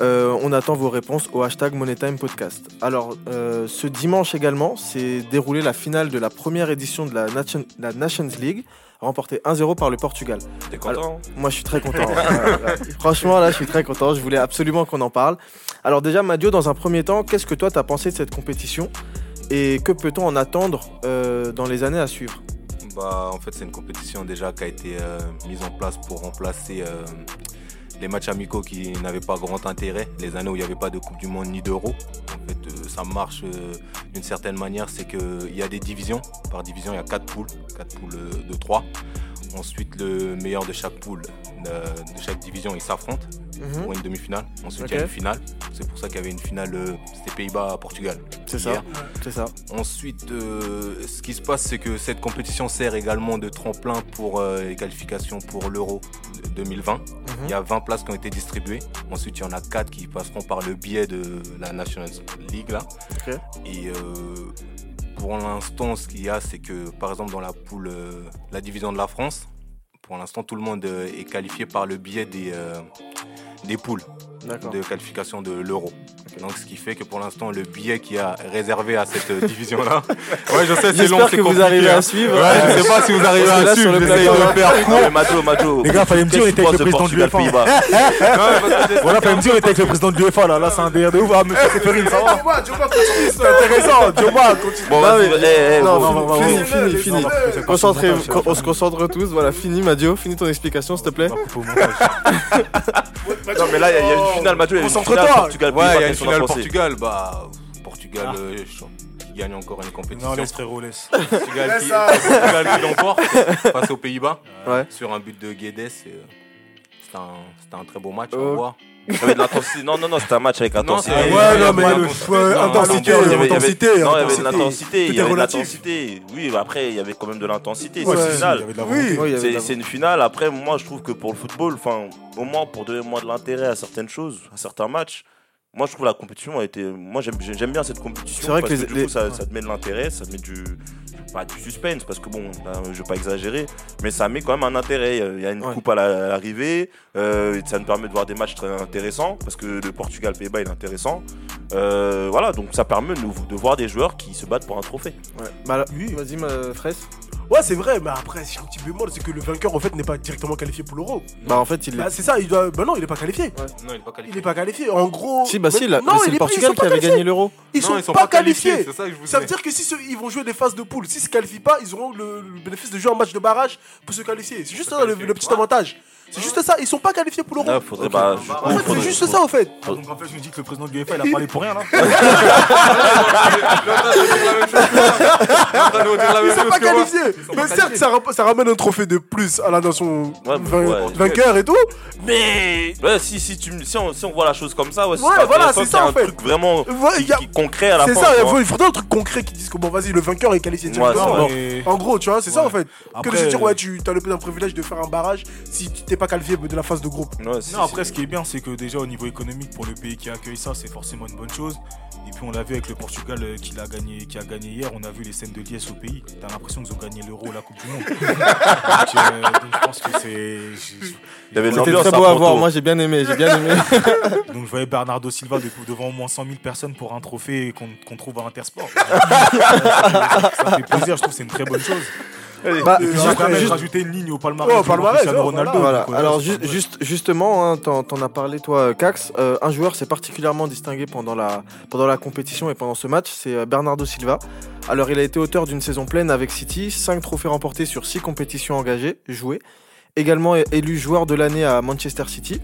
Euh, On attend vos réponses au hashtag MoneyTime Podcast. Alors, euh, ce dimanche également, s'est déroulé la finale de la première édition de la Nations League, remportée 1-0 par le Portugal. T'es content Moi, je suis très content. Franchement, là, je suis très content. Je voulais absolument qu'on en parle. Alors déjà, Madio, dans un premier temps, qu'est-ce que toi, tu as pensé de cette compétition et que peut-on en attendre euh, dans les années à suivre? Bah, en fait, c'est une compétition déjà qui a été euh, mise en place pour remplacer euh, les matchs amicaux qui n'avaient pas grand intérêt, les années où il n'y avait pas de Coupe du Monde ni d'Euro. En fait, euh, ça marche euh, d'une certaine manière, c'est qu'il y a des divisions. Par division, il y a quatre poules, quatre poules euh, de 3. Ensuite, le meilleur de chaque poule, euh, de chaque division, ils s'affrontent Mhm. pour une demi-finale. Ensuite, il y a une finale. C'est pour ça qu'il y avait une finale, euh, c'était Pays-Bas-Portugal. C'est ça. C'est ça. Ensuite, euh, ce qui se passe, c'est que cette compétition sert également de tremplin pour les qualifications pour l'Euro 2020. Mhm. Il y a 20 places qui ont été distribuées. Ensuite, il y en a 4 qui passeront par le biais de la National League. Là. Et pour l'instant, ce qu'il y a, c'est que par exemple dans la poule, euh, la division de la France, pour l'instant, tout le monde euh, est qualifié par le biais des, euh, poules. De qualification de l'euro. Donc, ce qui fait que pour l'instant, le billet qui a réservé à cette euh, division-là. ouais, je sais, c'est long, J'espère c'est que vous arrivez hein. à suivre. Ouais, je sais pas si vous arrivez à là, suivre, j'essaye de là. faire mais Majo, Majo. Les gars, fallait me dire, on était avec le président du UEFA. Voilà, fallait me dire, on était avec le président du UEFA là. Là, c'est un délire de ouf. Ah, monsieur Séphérine, ça va c'est intéressant. Dioma, continue. Bon, Non, vas-y, eh, eh, fini, fini, fini, bon, fini. bon, bon, Concentrez, bon, bon, bon, on se concentre tous. Voilà, fini, Madio. Fini ton explication, s'il te plaît. Non, mais là, il y a- il y a une finale, Majo. il y a une Concentre-toi. Ouais, il y a une finale Portugal. Bah, Portugal Ah. euh, qui gagne encore une compétition. Non, laisse frérot, laisse. Portugal qui. Portugal qui l'emporte face aux Pays-Bas Ouais. sur un but de Guedes. euh, C'était un, un très beau match, on voit. Il y avait de l'intensité. Non, non, non, c'était un match avec intensité. Ouais, non, mais le ouais, non, intensité, non, il y avait- intensité. Non, il y avait de intensité. l'intensité. Il y avait de l'intensité. Oui, mais après, il y avait quand même de l'intensité. Ouais, C'est une finale. Oui. C'est une finale. Après, moi, je trouve que pour le football, enfin, au moins pour donner moi de l'intérêt à certaines choses, à certains matchs, moi, je trouve la compétition a été. Moi, j'aime bien cette compétition. C'est vrai parce que les- du les- coup, ça, ça te met de l'intérêt, ça te met du. Pas du suspense, parce que bon, là, je vais pas exagérer, mais ça met quand même un intérêt. Il y a une Ouais. coupe à la- à l'arrivée, euh, ça nous permet de voir des matchs très intéressants, parce que le Portugal-Pays-Bas il est intéressant. Euh, voilà, donc ça permet de, voir des joueurs qui se battent pour un trophée. Ouais. Bah, Oui. Vas-y, ma fraise. Ouais, c'est vrai, mais après, j'ai un petit bémol, c'est que le vainqueur, en fait, n'est pas directement qualifié pour l'euro. Bah, en fait, il Bah, est. c'est ça, il doit. Bah non, il est pas qualifié. Non, il n'est pas Il qualifié. est pas qualifié. En gros. Si, bah, si, là, non, c'est il le est Portugal sont qui pas avait qualifiés. gagné l'euro. Ils sont, pas, qualifiés, c'est ça que je vous Ça veut dire que si ils vont jouer des phases de poule, s'ils se qualifient pas, ils auront le, le bénéfice de jouer un match de barrage pour se qualifier. C'est juste ça le petit avantage. C'est juste ça, ils sont pas qualifiés pour l'euro. Faudrait. Bah, je- En fait, c'est faudrait- juste ça, en fait. Ah, Donc en fait, je me dis que le président de l'UEFA, il a parlé pour rien là. Ils sont pas qualifiés. Mais certes, ça, ça ramène un trophée de plus à la nation Ouais, mais vain- ouais. vainqueur et tout. Mais. Ouais, si, si, tu, me- si, on, si on voit la chose comme ça, ouais, c'est Ouais, pas voilà, c'est ça, en un fait. truc vraiment Ouais, qui, y a- qui- concret à la fin. C'est ça, il vois. faut- il faudrait un truc concret qui dise que bon, vas-y, le vainqueur est qualifié directement. En gros, tu vois, c'est ça en fait. Que de se dire, ouais, tu as le un privilège de faire un barrage si tu t'es pas qualifié de la phase de groupe. Ouais, Non, après, ce qui est bien, c'est que déjà au niveau économique, pour le pays qui accueille ça, c'est forcément une bonne chose. Et puis on l'a vu avec le Portugal euh, qui, l'a gagné, qui a gagné hier, on a vu les scènes de liesse au pays. T'as l'impression qu'ils ont gagné l'euro, la Coupe du Monde. donc, euh, donc je pense que c'est. Il y avait de C'était l'ambiance très beau à voir. Moi, j'ai bien aimé. J'ai bien aimé. Donc je voyais Bernardo Silva de- devant au moins 100 000 personnes pour un trophée qu'on qu'on trouve à Intersport. ça fait plaisir, je trouve que c'est une très bonne chose. Bah, juste- ça de rajouter une ligne au palmarès, Ouais, au du palmarès, Ronaldo. Voilà. Donc, ouais, Alors ju- juste, justement, hein, t'en as parlé toi, Cax. Euh, un joueur s'est particulièrement distingué pendant la pendant la compétition et pendant ce match, c'est euh, Bernardo Silva. Alors il a été auteur d'une saison pleine avec City, 5 trophées remportés sur 6 compétitions engagées, jouées. Également élu joueur de l'année à Manchester City.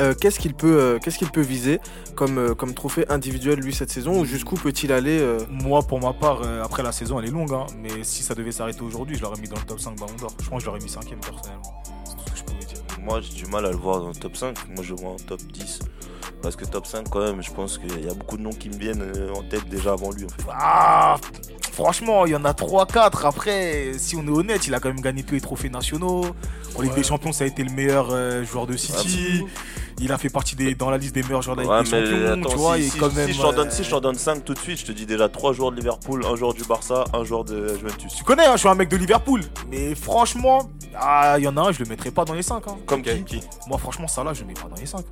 Euh, qu'est-ce qu'il peut, euh, qu'est-ce qu'il peut viser comme, euh, comme trophée individuel lui cette saison ou jusqu'où peut-il aller euh, Moi, pour ma part, euh, après la saison, elle est longue, hein, mais si ça devait s'arrêter aujourd'hui, je l'aurais mis dans le top 5 Ballon d'Or. Je pense que je l'aurais mis 5ème personnellement. C'est tout ce que je pouvais dire. Moi, j'ai du mal à le voir dans le top 5. Moi, je le vois en top 10. Parce que top 5, quand même, je pense qu'il y a beaucoup de noms qui me viennent euh, en tête déjà avant lui. En fait. Ah, franchement, il y en a 3-4. Après, si on est honnête, il a quand même gagné tous les trophées nationaux. En Ligue des Champions, ça a été le meilleur euh, joueur de City. Il a fait partie des, dans la liste des meilleurs joueurs de la Ouais, Ligue des mais Champions. attends, tu vois, si, il est si- quand si même, je t'en donne, euh, si je t'en donne 5 tout de suite, je te dis déjà 3 joueurs de Liverpool, un joueur du Barça, un joueur de Juventus. Tu connais, hein, je suis un mec de Liverpool. Mais franchement, ah, il y en a un, je le mettrai pas dans les 5. Comme qui Moi, franchement, ça là, je le mets pas dans les 5.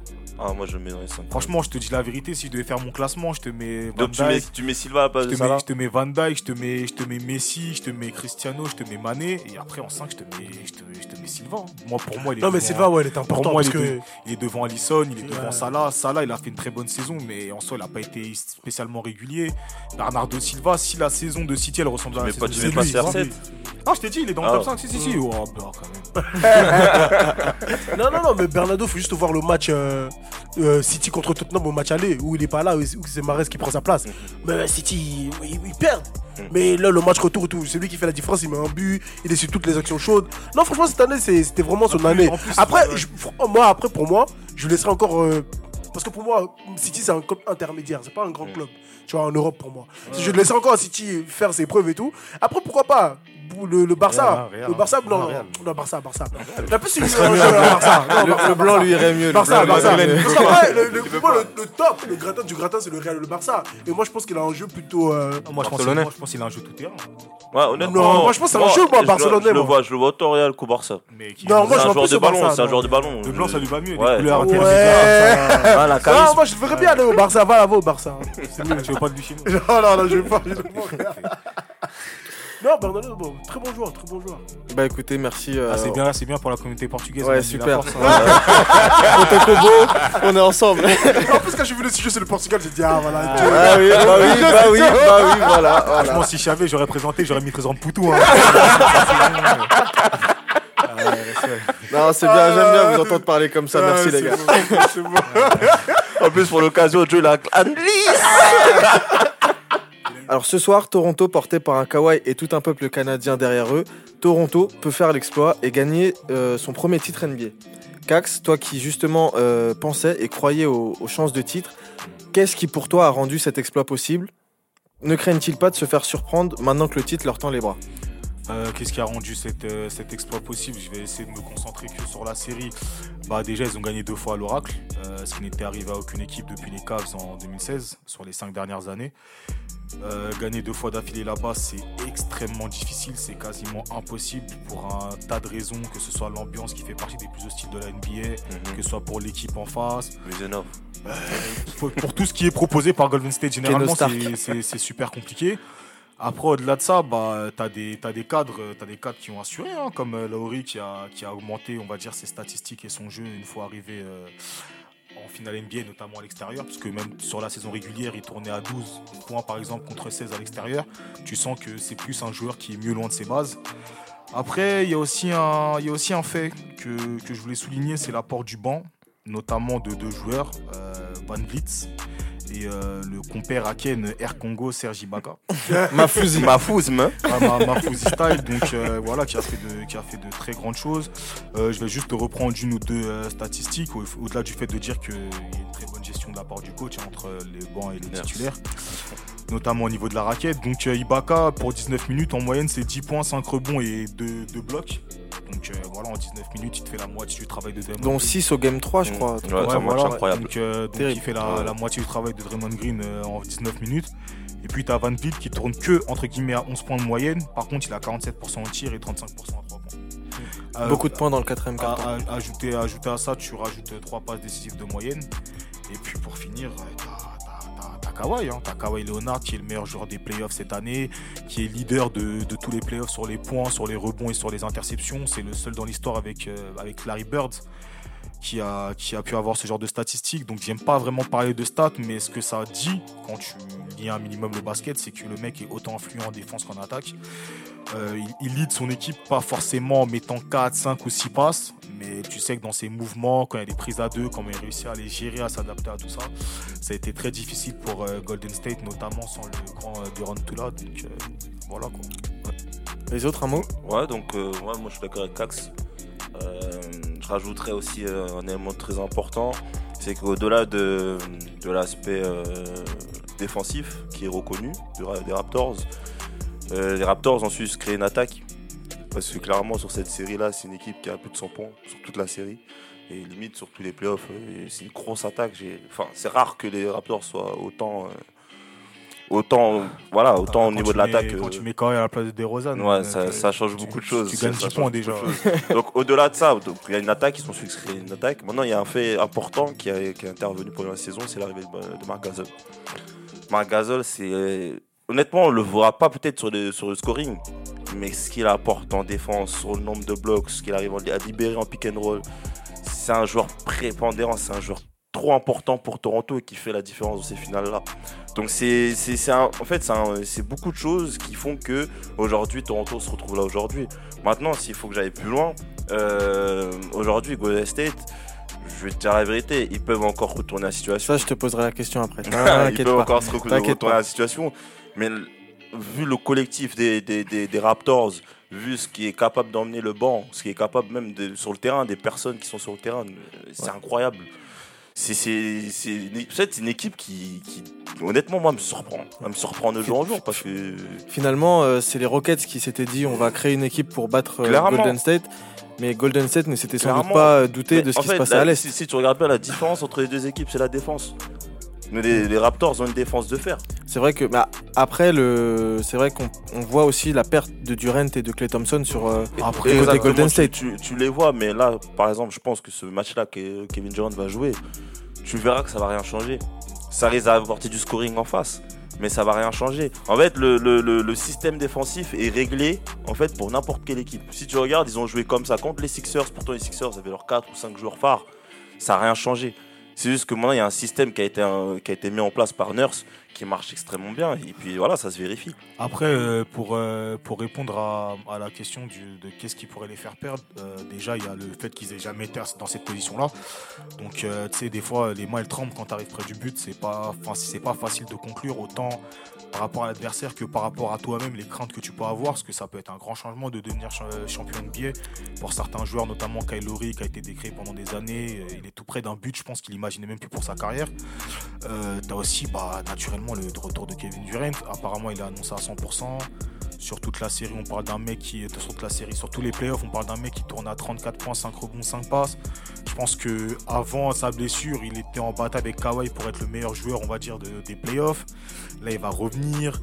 Ah, moi, je le mets dans les 5. Franchement, je te dis la vérité, si je devais faire mon classement, je te mets Van Donc, tu mets, tu mets Silva à la place je de te, mets, je te mets Van Dijk, je te mets, je te mets Messi, je te mets Cristiano, je te mets Mané, et après en 5, je te mets, je te, je te mets Silva. Moi, pour moi, il est Non, mais devant- Silva, ouais, il est pour important moi, parce il, est que. de- il est devant Alisson, il est devant Ouais. Salah. Salah, il a fait une très bonne saison, mais en soi, il n'a pas été spécialement régulier. Bernardo Silva, si la saison de City, elle ressemble à la saison de City, pas c'est CR7 lui. Ah, je t'ai dit, il est dans le Ah. top 5, si, si, si. Oh, bah, quand même. Non, non, non, mais Bernardo, faut juste voir le match euh, euh, City contre Tottenham au match aller où il est pas là, où c'est Mahrez qui prend sa place. Mais City, ils, ils- ils perdent. Mais là, le match retour et tout, c'est lui qui fait la différence. Il met un but, il est sur toutes les actions chaudes. Non, franchement, cette année, c'était vraiment son année. après, je- moi, après, pour moi, je laisserai encore. euh, parce que pour moi, City, c'est un club intermédiaire. C'est pas un grand club. Tu vois, en Europe, pour moi. Je laisserai encore City faire ses preuves et tout. Après, pourquoi pas le, le Barça. Real, Real, le Barça, non, Real. non, Barça, Barça. La plus le Barça. Non, Le, Barça, le blanc Barça. lui irait mieux. le Barça, blanc Barça. Parce qu'en vrai, le, top, le gratin du gratin, c'est le Real et le Barça. Et moi, je pense qu'il a un jeu plutôt. euh, Moi, je pense, moi, je pense qu'il a un jeu tout terrain. Ouais, honnêtement. Non, moi, je pense que c'est un jeu, moi, je le- barcelonais, Je le moi. vois, je le vois autant Real qu'au Barça. Mais qui Non, moi, C'est je un vois joueur plus de au ballon, Barça, c'est un joueur de ballon. Le blanc, ça lui va mieux. Ouais. Les couleurs Ouais. intermédiaires, ça- Ah, la Non, moi, je devrais bien aller au Barça. Va, va au Barça. C'est mieux, tu veux pas de lui chez nous. Non, non, non, je vais pas. Non, Bernardo, bon, très bon joueur, très bon joueur. Bah écoutez, merci. euh, Ah, c'est bien, c'est bien pour la communauté portugaise. Ouais, on super. la force, hein. Poto Kobo, on est ensemble. En plus, quand j'ai vu le sujet sur le Portugal, j'ai dit, ah voilà. Ah oui, bah oui, bah oui, bah oui, voilà. voilà. Franchement, si je savais, j'aurais présenté, j'aurais mis présent de Poutou. Hein. Ah. Non, c'est bien, j'aime bien vous entendre parler comme ça. Merci Ah, les c'est gars. bon, c'est bon. En plus, pour l'occasion, Joe, il a Alors ce soir, Toronto, porté par un Kawhi et tout un peuple canadien derrière eux, Toronto peut faire l'exploit et gagner euh, son premier titre NBA. Cax, toi qui justement euh, pensais et croyais aux, aux chances de titre, qu'est-ce qui pour toi a rendu cet exploit possible? Ne craignent-ils pas de se faire surprendre maintenant que le titre leur tend les bras? Euh, Qu'est-ce qui a rendu cette, euh, cet exploit possible? Je vais essayer de me concentrer que sur la série. Bah, déjà, ils ont gagné deux fois à l'Oracle, euh, ce qui n'était arrivé à aucune équipe depuis les Cavs en 2016, sur les cinq dernières années. Euh, gagner deux fois d'affilée là-bas, c'est extrêmement difficile, c'est quasiment impossible pour un tas de raisons, que ce soit l'ambiance qui fait partie des plus hostiles de la NBA, que ce soit pour l'équipe en face, pour, pour tout ce qui est proposé par Golden State, généralement, c'est super compliqué. Après, au-delà de ça, bah, tu as, des cadres qui ont assuré, hein, comme euh, Lauri qui a, qui a augmenté, on va dire, ses statistiques et son jeu une fois arrivé euh, en finale NBA, notamment à l'extérieur, parce que même sur la saison régulière, il tournait à 12 points, par exemple, contre 16 à l'extérieur. Tu sens que c'est plus un joueur qui est mieux loin de ses bases. Après, il y, a aussi un- y a aussi un fait que, que je voulais souligner, c'est l'apport du banc, notamment de deux joueurs, euh, Van Vliet et euh, le compère Aken Air Congo Sergi Baka. Mafouzi. Mafouz. Ah, ma, ma style, donc euh, voilà, qui a, fait de, qui a fait de très grandes choses. Euh, je vais juste te reprendre une ou deux statistiques, au- au-delà du fait de dire qu'il y a une très bonne gestion de la part du coach hein, entre les bancs et les Merci. titulaires, notamment au niveau de la raquette. Donc Ibaka, pour 19 minutes, en moyenne, c'est 10 points, 5 rebonds et 2, blocs. Donc euh, voilà, en 19 minutes, il te fait la moitié du travail de Draymond Dont Green. 6 au game 3, je crois. Ouais, un match incroyable. Donc, euh, donc Terrible. il fait la, Ouais. la moitié du travail de Draymond Green euh, en 19 minutes. Et puis tu as Van Vliet qui tourne que entre guillemets à 11 points de moyenne. Par contre, il a 47% au tir et 35% à 3 points. Euh, Beaucoup de points dans le quatrième à- ajouter, ajouter à ça, tu rajoutes 3 passes décisives de moyenne. Et puis pour finir, euh, t'as- Kawhi. Hein. Leonard qui est le meilleur joueur des playoffs cette année, qui est leader de, de tous les playoffs sur les points, sur les rebonds et sur les interceptions. C'est le seul dans l'histoire avec, euh, avec Larry Bird qui a, qui a pu avoir ce genre de statistiques. Donc j'aime pas vraiment parler de stats, mais ce que ça dit quand tu lis un minimum le basket, c'est que le mec est autant influent en défense qu'en attaque. Euh, il, il lead son équipe pas forcément en mettant 4, 5 ou 6 passes, mais tu sais que dans ses mouvements, quand il y a des prises à deux, comment il réussit à les gérer, à s'adapter à tout ça, ça a été très difficile pour euh, Golden State, notamment sans le grand euh, Durant Tula. Donc euh, voilà quoi. Les autres, un mot? Ouais, donc euh, ouais, moi je suis d'accord avec Cax. Rajouterais aussi euh, un élément très important, c'est qu'au-delà de, de l'aspect euh, défensif qui est reconnu des Raptors, euh, les Raptors ont su se créer une attaque. Parce que clairement sur cette série-là, c'est une équipe qui a plus de 100 points sur toute la série. Et limite sur tous les playoffs, c'est une grosse attaque. Enfin, c'est rare que les Raptors soient autant, autant, voilà, autant au niveau de l'attaque. Quand tu mets Kawhi à la place de DeRozan, Ouais, euh, ça, change beaucoup de choses. Tu gagnes ça 10 change points déjà. donc au-delà de ça, donc, il y a une attaque, ils sont créer une attaque. Maintenant, il y a un fait important qui, a- qui est intervenu pendant la saison, c'est l'arrivée de, de Marc Gasol. Marc Gasol, c'est honnêtement, on le verra pas peut-être sur le, sur le scoring, mais ce qu'il apporte en défense, sur le nombre de blocs, ce qu'il arrive à libérer en pick and roll, c'est un joueur prépondérant, c'est un joueur trop important pour Toronto et qui fait la différence dans ces finales-là. Donc c'est, en fait c'est, beaucoup de choses qui font que aujourd'hui Toronto se retrouve là aujourd'hui. Maintenant, s'il faut que j'aille plus loin, euh, aujourd'hui Golden State, je vais te dire la vérité, ils peuvent encore retourner la situation. Ça, je te poserai la question après. ils peuvent pas. encore se retourner pas. la situation, mais vu le collectif des, des, des- des Raptors, vu ce qui est capable d'emmener le banc, ce qui est capable même de, sur le terrain, des personnes qui sont sur le terrain, c'est incroyable. C'est une, en fait, c'est une équipe qui, qui honnêtement moi me surprend, elle me surprend de jour en jour parce que Finalement, euh, c'est les Rockets qui s'étaient dit on va créer une équipe pour battre euh. Golden State. Mais Golden State ne s'était sans doute pas douté Mais de ce qui fait, se passait la- à l'Est. Si, si tu regardes bien la différence entre les deux équipes, c'est la défense. Mais les, les Raptors ont une défense de fer. C'est vrai que bah, après le, c'est vrai qu'on on voit aussi la perte de Durant et de Clay Thompson sur euh, Après, côté Golden tu- State. Tu, tu les vois, mais là, par exemple, je pense que ce match-là que Kevin Durant va jouer, tu verras que ça va rien changer. Ça risque d'apporter du scoring en face, mais ça va rien changer. En fait, le, le- le- le système défensif est réglé en fait pour n'importe quelle équipe. Si tu regardes, ils ont joué comme ça contre les Sixers. Pourtant, les Sixers avaient leurs 4 ou 5 joueurs phares. Ça n'a rien changé. C'est juste que maintenant, il y a un système qui a été, un- qui a été mis en place par Nurse qui marche extrêmement bien. Et puis voilà, ça se vérifie. Après, euh, pour, euh, pour répondre à, la question du- de qu'est-ce qui pourrait les faire perdre, euh, déjà, il y a le fait qu'ils aient jamais été dans cette position-là. Donc, tu sais, des fois, les mains, elles tremblent quand tu arrives près du but. C'est pas, pas facile de conclure autant par rapport à l'adversaire que par rapport à toi-même, les craintes que tu peux avoir. Parce que ça peut être un grand changement de devenir cha- champion NBA. Pour certains joueurs, notamment Kyle Lowry, qui a été décrit pendant des années, il est tout près d'un but, je pense qu'il imaginait même plus pour sa carrière. T'as aussi bah, naturellement le retour de Kevin Durant. Apparemment, il est annoncé à 100%. Sur toute la série, on parle d'un mec qui est sur toute la série, sur tous les playoffs, on parle d'un mec qui tourne à 34 points, 5 rebonds, 5 passes. Je pense que avant sa blessure, il était en bataille avec Kawhi pour être le meilleur joueur, on va dire, de- des playoffs. Là, il va revenir.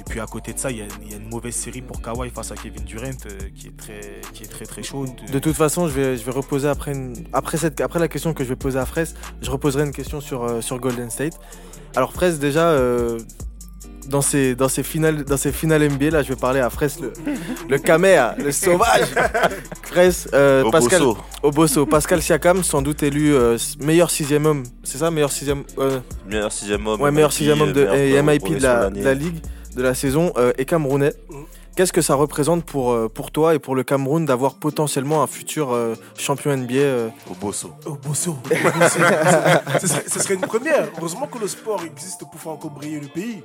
Et puis à côté de ça, il y a, il y a une mauvaise série pour Kawhi face à Kevin Durant euh, qui est très, qui est très très chaude. De toute façon, je vais, je vais reposer après, une- après, cette, après la question que je vais poser à Fraisse, je reposerai une question sur, euh, sur Golden State. Alors Fraisse, déjà, euh, dans, ses, dans, ses finales, dans ses finales NBA, là, je vais parler à Fraisse, le, le caméa, le sauvage. Fraisse, euh, Pascal. Obosso, Pascal Siakam, sans doute élu euh, meilleur sixième homme. C'est ça, meilleur sixième euh, Meilleur sixième homme. Ouais, meilleur sixième homme de, meilleur MIP de la, de la ligue, de la saison, euh, et camerounais. Qu'est-ce que ça représente pour, euh, pour toi et pour le Cameroun d'avoir potentiellement un futur euh, champion NBA euh, Au Bosso. Oh, Bosso. ce, serait, ce serait une première. Heureusement que le sport existe pour faire encore briller le pays.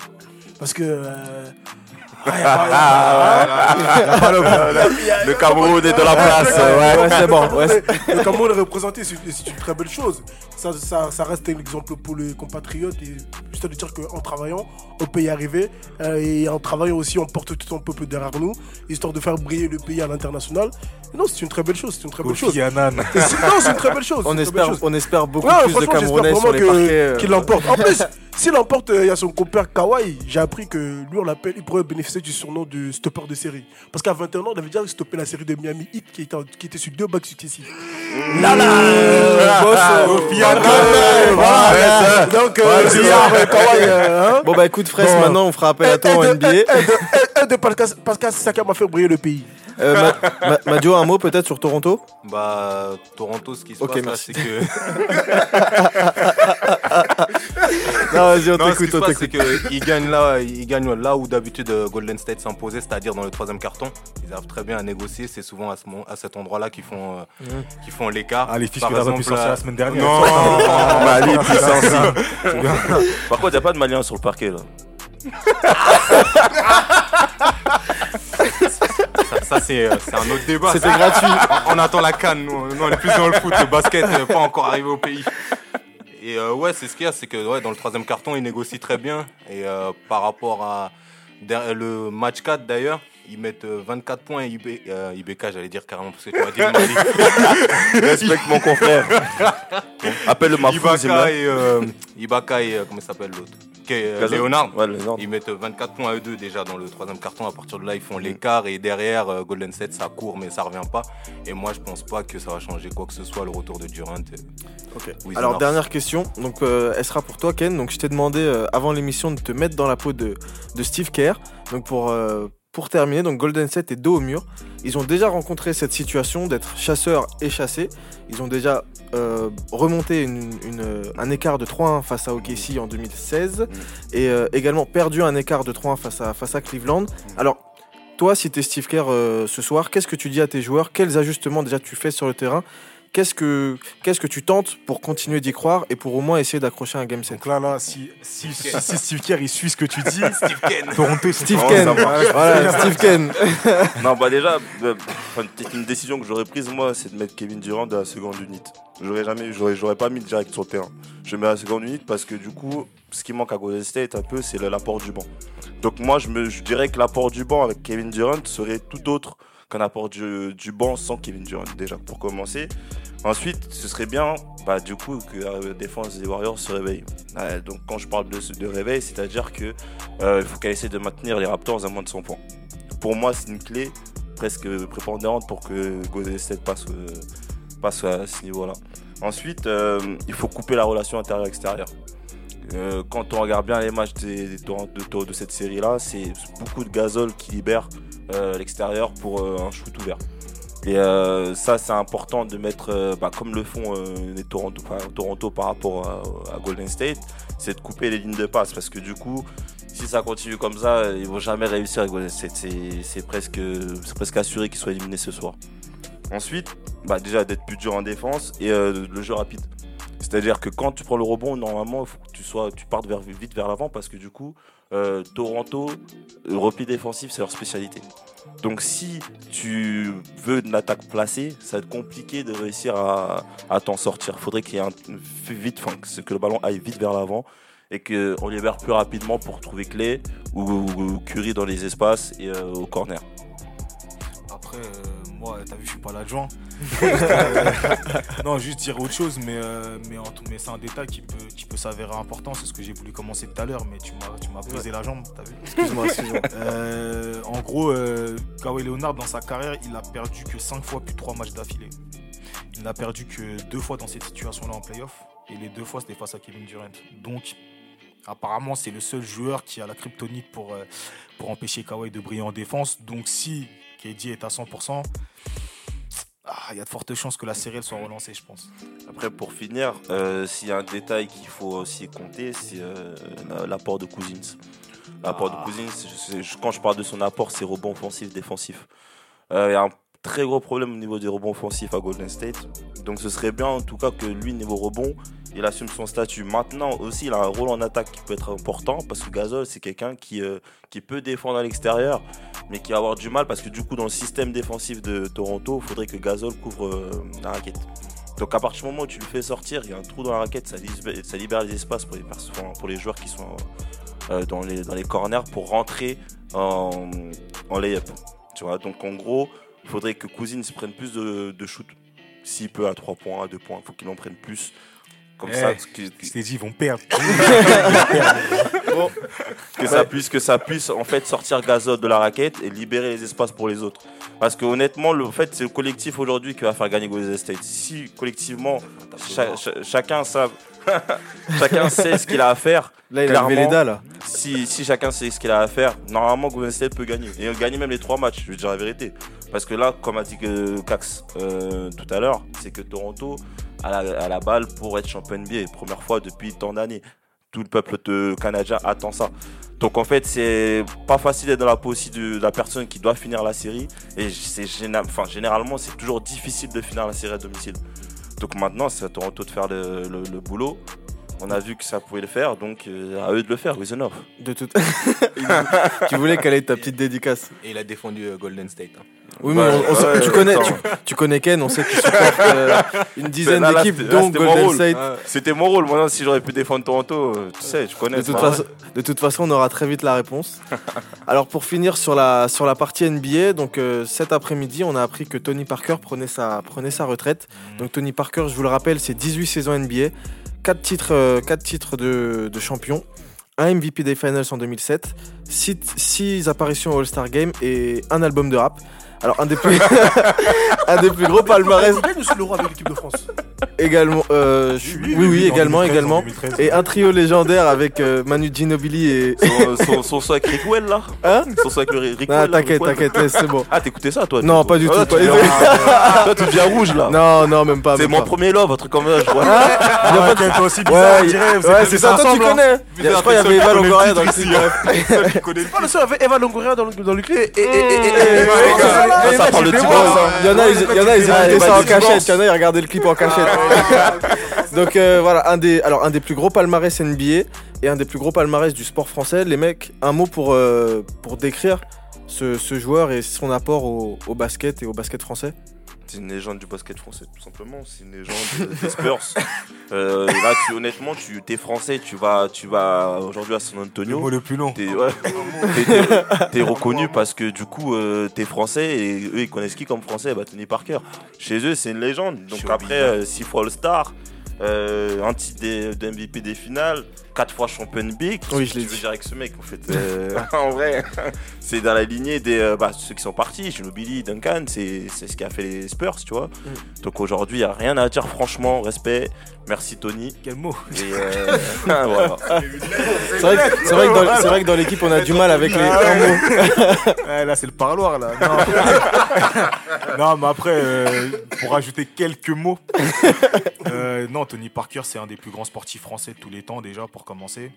Parce que. euh, ah, y a pas- y a pas- y a- Le Cameroun est de la place. ouais, ouais, c'est bon, ouais, Le Cameroun est représenté, c'est c'est une très belle chose. Ça, ça, ça reste un exemple pour les compatriotes. Et juste à dire qu'en travaillant, on peut y arriver. Euh, et en travaillant aussi, on porte tout un peuple derrière nous, histoire de faire briller le pays à l'international. Et Non, c'est une très belle chose. C'est une très belle chose. Non, c'est une très belle chose. on, espère, belle chose. on espère beaucoup Ouais, plus de Camerounais sur les que- euh, qu'il l'emporte. En plus, s'il l'emporte, euh, il y a son compère Kawhi. J'ai appris que lui, on l'appelle, il pourrait bénéficier du surnom de stopper de série. Parce qu'à 21 ans, on avait déjà stoppé la série de Miami Heat qui était, en- qui était sur deux bacs successifs. Donc, euh, C'est c'est ça, ça. Kawhi. euh, hein. Bon bah écoute Fraisse, Bon. maintenant on fera appel à toi en NBA. un de- Pascal, Pascal Siakam a fait briller le pays. Euh, Ma- Ma- Madio, un mot peut-être sur Toronto? Bah, Toronto, ce qui se passe c'est que. Non vas-y on Non, ce qui t'écoute, c'est qu'ils gagnent là, ils gagnent là où d'habitude euh, Golden State s'imposait, c'est-à-dire dans le troisième carton. Ils arrivent très bien à négocier. C'est souvent à, ce, mo- à cet endroit-là qu'ils font, euh, Mhm. qu'ils font l'écart. Ah, les fiches que pu sortir la semaine dernière. Non. Par contre, il n'y a pas de Malien sur le parquet là. ça, ça, c'est euh, c'est un autre débat. C'était ça. gratuit. on attend la canne, nous, Nous, on est plus dans le foot, le basket, euh, pas encore arrivé au pays. Et euh, ouais, c'est ce qu'il y a, c'est que ouais, dans le troisième carton, ils négocient très bien. Et euh, par rapport à le match 4 d'ailleurs, ils mettent euh, 24 points IB, euh, IBK, j'allais dire carrément, parce que tu m'as dit. Respecte mon confrère. Appelle le Mafou, Ibaka et, euh, Ibaka et euh, comment il s'appelle l'autre euh, Gaza Leonard. Ouais, Léonard. Ils mettent 24 points à eux deux déjà dans le troisième carton. À partir de là, ils font l'écart et derrière euh, Golden State, ça court mais ça revient pas. Et moi, je pense pas que ça va changer quoi que ce soit le retour de Durant. euh. Alors dernière question, donc euh, elle sera pour toi Ken. Donc je t'ai demandé euh, avant l'émission de te mettre dans la peau de, de Steve Kerr. Donc pour euh, pour terminer, donc Golden State est dos au mur. Ils ont déjà rencontré cette situation d'être chasseurs et chassés. Ils ont déjà euh, remonté une- une- euh, un écart de 3-1 face à OKC en 2016 et euh, également perdu un écart de 3-1 face à, face à Cleveland. Alors, toi, si tu es Steve Kerr euh, ce soir, qu'est-ce que tu dis à tes joueurs? Quels ajustements déjà tu fais sur le terrain? Qu'est-ce que, qu'est-ce que tu tentes pour continuer d'y croire et pour au moins essayer d'accrocher un game set? Donc là, là, si, si, si, si Steve Kerr il suit ce que tu dis, Toronto, ils sont Steve Ken, voilà, Steve Ken. Non, bah déjà, euh, une décision que j'aurais prise moi, c'est de mettre Kevin Durant à la seconde unité. J'aurais jamais, j'aurais, j'aurais pas mis direct sur le terrain. Je mets à la seconde unité parce que du coup, ce qui manque à Golden State un peu, c'est le- l'apport du banc. Donc moi, je me, je dirais que l'apport du banc avec Kevin Durant serait tout autre qu'un apport du, du banc sans Kevin Durant déjà pour commencer. Ensuite, ce serait bien, bah, du coup, que la défense des Warriors se réveille. Ouais, donc quand je parle de, de réveil, c'est-à-dire que euh, faut qu'elle essaie de maintenir les Raptors à moins de 100 points. Pour moi, c'est une clé presque prépondérante pour que Golden State passe, euh, à ce niveau-là. Ensuite, euh, il faut couper la relation intérieure-extérieure. Euh, quand on regarde bien les matchs de, de cette série-là, c'est beaucoup de gazole qui libère euh, l'extérieur pour euh, un shoot ouvert. Et ça, c'est important de mettre, bah, comme le font les Toronto, par rapport à, Golden State, c'est de couper les lignes de passe. Parce que du coup, si ça continue comme ça, ils vont jamais réussir Golden State. C'est- presque, presque assuré qu'ils soient éliminés ce soir. Ensuite, bah, déjà d'être plus dur en défense et le jeu rapide. C'est-à-dire que quand tu prends le rebond, normalement, il faut que tu, sois, tu partes vite vers l'avant parce que du coup, euh, Toronto, le repli défensif, c'est leur spécialité. Donc si tu veux une attaque placée, ça va être compliqué de réussir à, à t'en sortir. Il faudrait qu'il y ait un, vite, enfin, que- le ballon aille vite vers l'avant et qu'on libère plus rapidement pour trouver Clé ou, ou Curry dans les espaces et euh, au corner. Après, euh, moi, t'as vu, je suis pas l'adjoint. Euh, non, juste dire autre chose, mais, euh, mais, en tout- mais c'est un détail qui peut, qui peut s'avérer important. C'est ce que j'ai voulu commencer tout à l'heure, mais tu m'as, tu m'as brisé la jambe, t'as vu Excuse-moi, excuse-moi. Euh, En gros, euh, Kawhi Leonard, dans sa carrière, il a perdu que 5 fois plus 3 matchs d'affilée. Il n'a perdu que deux fois dans cette situation-là en playoff, et les deux fois, c'était face à Kevin Durant. Donc, apparemment, c'est le seul joueur qui a la kryptonite pour, euh, pour empêcher Kawhi de briller en défense. Donc, si KD est à 100%, ah, il y a de fortes chances que la série elle soit relancée, je pense. Après, pour finir, euh, s'il y a un détail qu'il faut aussi compter, c'est euh, la- l'apport de Cousins. L'apport Ah. de Cousins, sais- je- quand je parle de son apport, c'est rebond offensif, défensif. Euh, Il y a un très gros problème au niveau des rebonds offensifs à Golden State. Donc ce serait bien en tout cas que lui, niveau rebond, il assume son statut. Maintenant aussi, il a un rôle en attaque qui peut être important parce que Gasol, c'est quelqu'un qui, euh, qui peut défendre à l'extérieur, mais qui va avoir du mal parce que du coup, dans le système défensif de Toronto, il faudrait que Gasol couvre euh, la raquette. Donc à partir du moment où tu le fais sortir, il y a un trou dans la raquette, ça libère, les espaces pour les, pour les joueurs qui sont euh, dans, les, dans les corners pour rentrer en, en layup. Tu vois, donc en gros, il faudrait que Cousins prenne plus de, de shoot. S'il peut à 3 points, à 2 points, il faut qu'il en prenne plus. Comme Eh, ça, que, Je t'ai dit, ils vont perdre. que ça puisse, que ça puisse en fait sortir Gasol de la raquette et libérer les espaces pour les autres. Parce que honnêtement, le fait c'est le collectif aujourd'hui qui va faire gagner Golden State. Si collectivement cha- cha- chacun savent, chacun sait ce qu'il a à faire, Là, il a levé les dalles. si, si chacun sait ce qu'il a à faire, normalement Golden State peut gagner. Et gagner même les trois matchs, je veux dire la vérité. Parce que là, comme a dit que Cax euh, tout à l'heure, c'est que Toronto a la, a la balle pour être champion NBA, première fois depuis tant d'années. Tout le peuple de canadien attend ça. Donc en fait, c'est pas facile d'être dans la peau aussi de, de la personne qui doit finir la série. Et c'est enfin, généralement, c'est toujours difficile de finir la série à domicile. Donc maintenant, c'est à Toronto de faire le boulot. On a vu que ça pouvait le faire, donc euh, à eux de le faire, Reason De toute... tu voulais quelle est ta petite dédicace Et il a défendu euh, Golden State. hein. Oui, mais Ouais, on- on ouais, tu, connais, attends. tu, tu connais Ken, on sait qu'il supporte euh, une dizaine Là, là, d'équipes, c'était- là, dont c'était mon Golden rôle. State. C'était mon rôle. Maintenant, si j'aurais pu défendre Toronto, euh, tu sais, tu connais. De toute, façon, de toute façon, on aura très vite la réponse. Alors pour finir sur la, sur la partie NBA, donc euh, cet après-midi, on a appris que Tony Parker prenait sa, prenait sa retraite. Donc Tony Parker, je vous le rappelle, c'est 18 saisons NBA, 4 titres, euh, quatre titres de, de champion, un MVP des Finals en 2007, 6, apparitions au All-Star Game et un album de rap. Alors un des plus, un des plus gros palmarès. Il gagne aussi l'euro avec l'équipe de France? Également, euh, je- oui, oui, oui, en également, 2013, également. en 2013. Et un trio légendaire avec euh, Manu Ginobili et. Son, son, son son avec Rick Well là Hein Son son avec le Rick là, t'inquiète, t'inquiète, c'est bon. Ah, t'écoutais ça toi Non, pas du Ah, tout, pas- Toi, tu deviens rouge là. Non, non, même pas. C'est mon premier love, un truc comme ça. Je vois. Ah, ouais, c'est ça, toi tu hein. connais. Je crois qu'il y avait Eva Longoria dans le clip. C'est pas le seul avec Eva Longoria dans le, dans le clip. Et, et, et, et, et- Mmh. et- Ça, et- ça et- parle de hein. Il y en a, ils, il y en a, ils Ah, écoutaient ça en cachette. Il y en a, ils regardaient le clip en cachette. Donc euh, voilà, un des, plus gros palmarès NBA et un des plus gros palmarès du sport français. Les mecs, un mot pour euh, décrire ce, joueur et son apport au basket et au basket français? C'est une légende du basket français, tout simplement. C'est une légende des Spurs. Euh, là, tu, honnêtement, tu es français, tu vas, tu vas aujourd'hui à San Le Antonio. mot le plus long. T'es ouais, t'es- t'es- t'es reconnu parce que du coup euh, t'es français et eux ils connaissent qui comme français? Bah Tony Parker. Chez eux c'est une légende. Donc après 6 fois All-Star, euh, un titre des- de MVP des finales, 4 fois champion Big. Oui, je l'ai veux dit. dire avec ce mec en fait. euh, en vrai, c'est dans la lignée des euh, bah, ceux qui sont partis. Ginobili, Duncan, c'est c'est ce qui a fait les Spurs, tu vois. Mm. Donc aujourd'hui il a rien à dire franchement, respect. Merci Tony. Quel mot euh, voilà. C'est vrai, vrai que dans, c'est vrai que dans l'équipe on a du mal avec les un mot. Ouais, Là, c'est le parloir, là. Non, Non, mais après, euh, pour ajouter quelques mots, euh, non, Tony Parker, c'est un des plus grands sportifs français de tous les temps, déjà, pour commencer.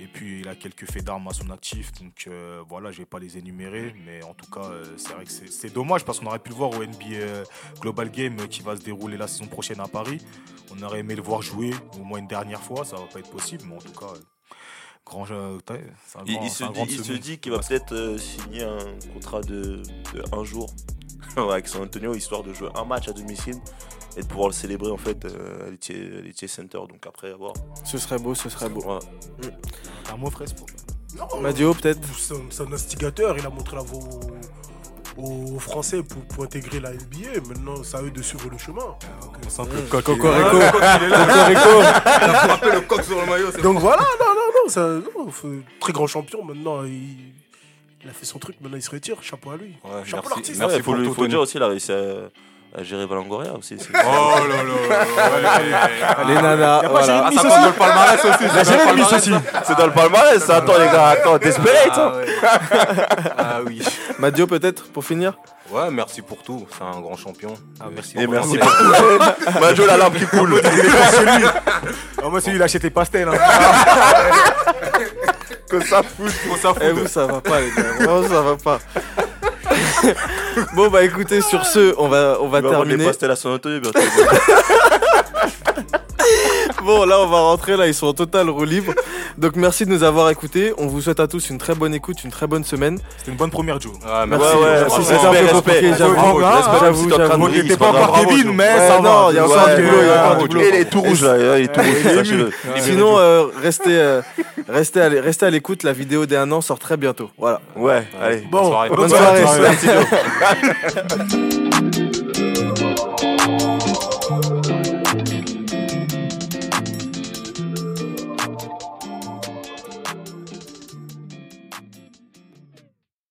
Et puis, il a quelques faits d'armes à son actif. Donc, euh, voilà, je vais pas les énumérer. Mais en tout cas, euh, c'est vrai que c'est dommage parce qu'on aurait pu le voir au NBA Global Game euh, qui va se dérouler la saison prochaine à Paris. On aurait aimé le voir jouer au moins une dernière fois. Ça va pas être possible, mais en tout cas, euh, grand jeu. un Il, grand- il c'est se un dit, grand il se second. dit qu'il va peut-être euh, signer un contrat de, de un jour avec San Antonio histoire de jouer un match à domicile et de pouvoir le célébrer en fait euh, à à l'Ethier Center. Donc après avoir. Ce serait beau, ce serait beau. Voilà. Un mot frais pour Non, Madio peut-être. C'est un- instigateur, il a montré la voie aux, Français pour, pour intégrer la NBA. Maintenant, c'est à eux de suivre le chemin. C'est un peu Mmh. coq. Cocorico. Cocorico. Donc voilà, non, non, non, c'est un non, faut- très grand champion. Maintenant, il, il a fait son truc, maintenant il se retire. Chapeau à lui. Ouais, Chapeau merci. l'artiste. Ouais, faut, pour le, tout, faut le dire aussi, il a réussi à, à gérer Valangoria aussi. c'est- Oh là là Les nanas, voilà. Ah, ça compte dans le palmarès aussi. C'est dans le palmarès, ça. attends les gars, attends, desperate hein. Ah oui. Madio peut-être pour finir. Ouais, merci pour tout. C'est un grand champion. Ah, merci. Et pour merci pour tout. Majo, la lampe qui coule. Ah, moi, c'est lui, il achète les pastels. hein. Que ça fout. Eh vous ça va pas les gars, vraiment ça va pas. Bon bah écoutez sur ce on va on va va des terminer. pastels à San Antonio bientôt. Bon là on va rentrer là ils sont en total roue libre. Donc merci de nous avoir écoutés. On vous souhaite à tous une très bonne écoute, une très bonne semaine. C'était une bonne première, Joe. Ah, Merci. Ouais, ouais, c'était un peu respect, compliqué, respect. j'avoue. J'avoue, j'avoue. pas encore Kevin, mais ça non, il y a Ouais, encore du boulot, il y a ouais, encore du ouais. boulot. Et il est tout rouge là, il est tout rouge, sachez-le. Sinon restez restez à l'écoute, la vidéo des 1 an sort très bientôt. Voilà. Ouais, allez. Bon, soirée. Bonne soirée. Merci, Joe.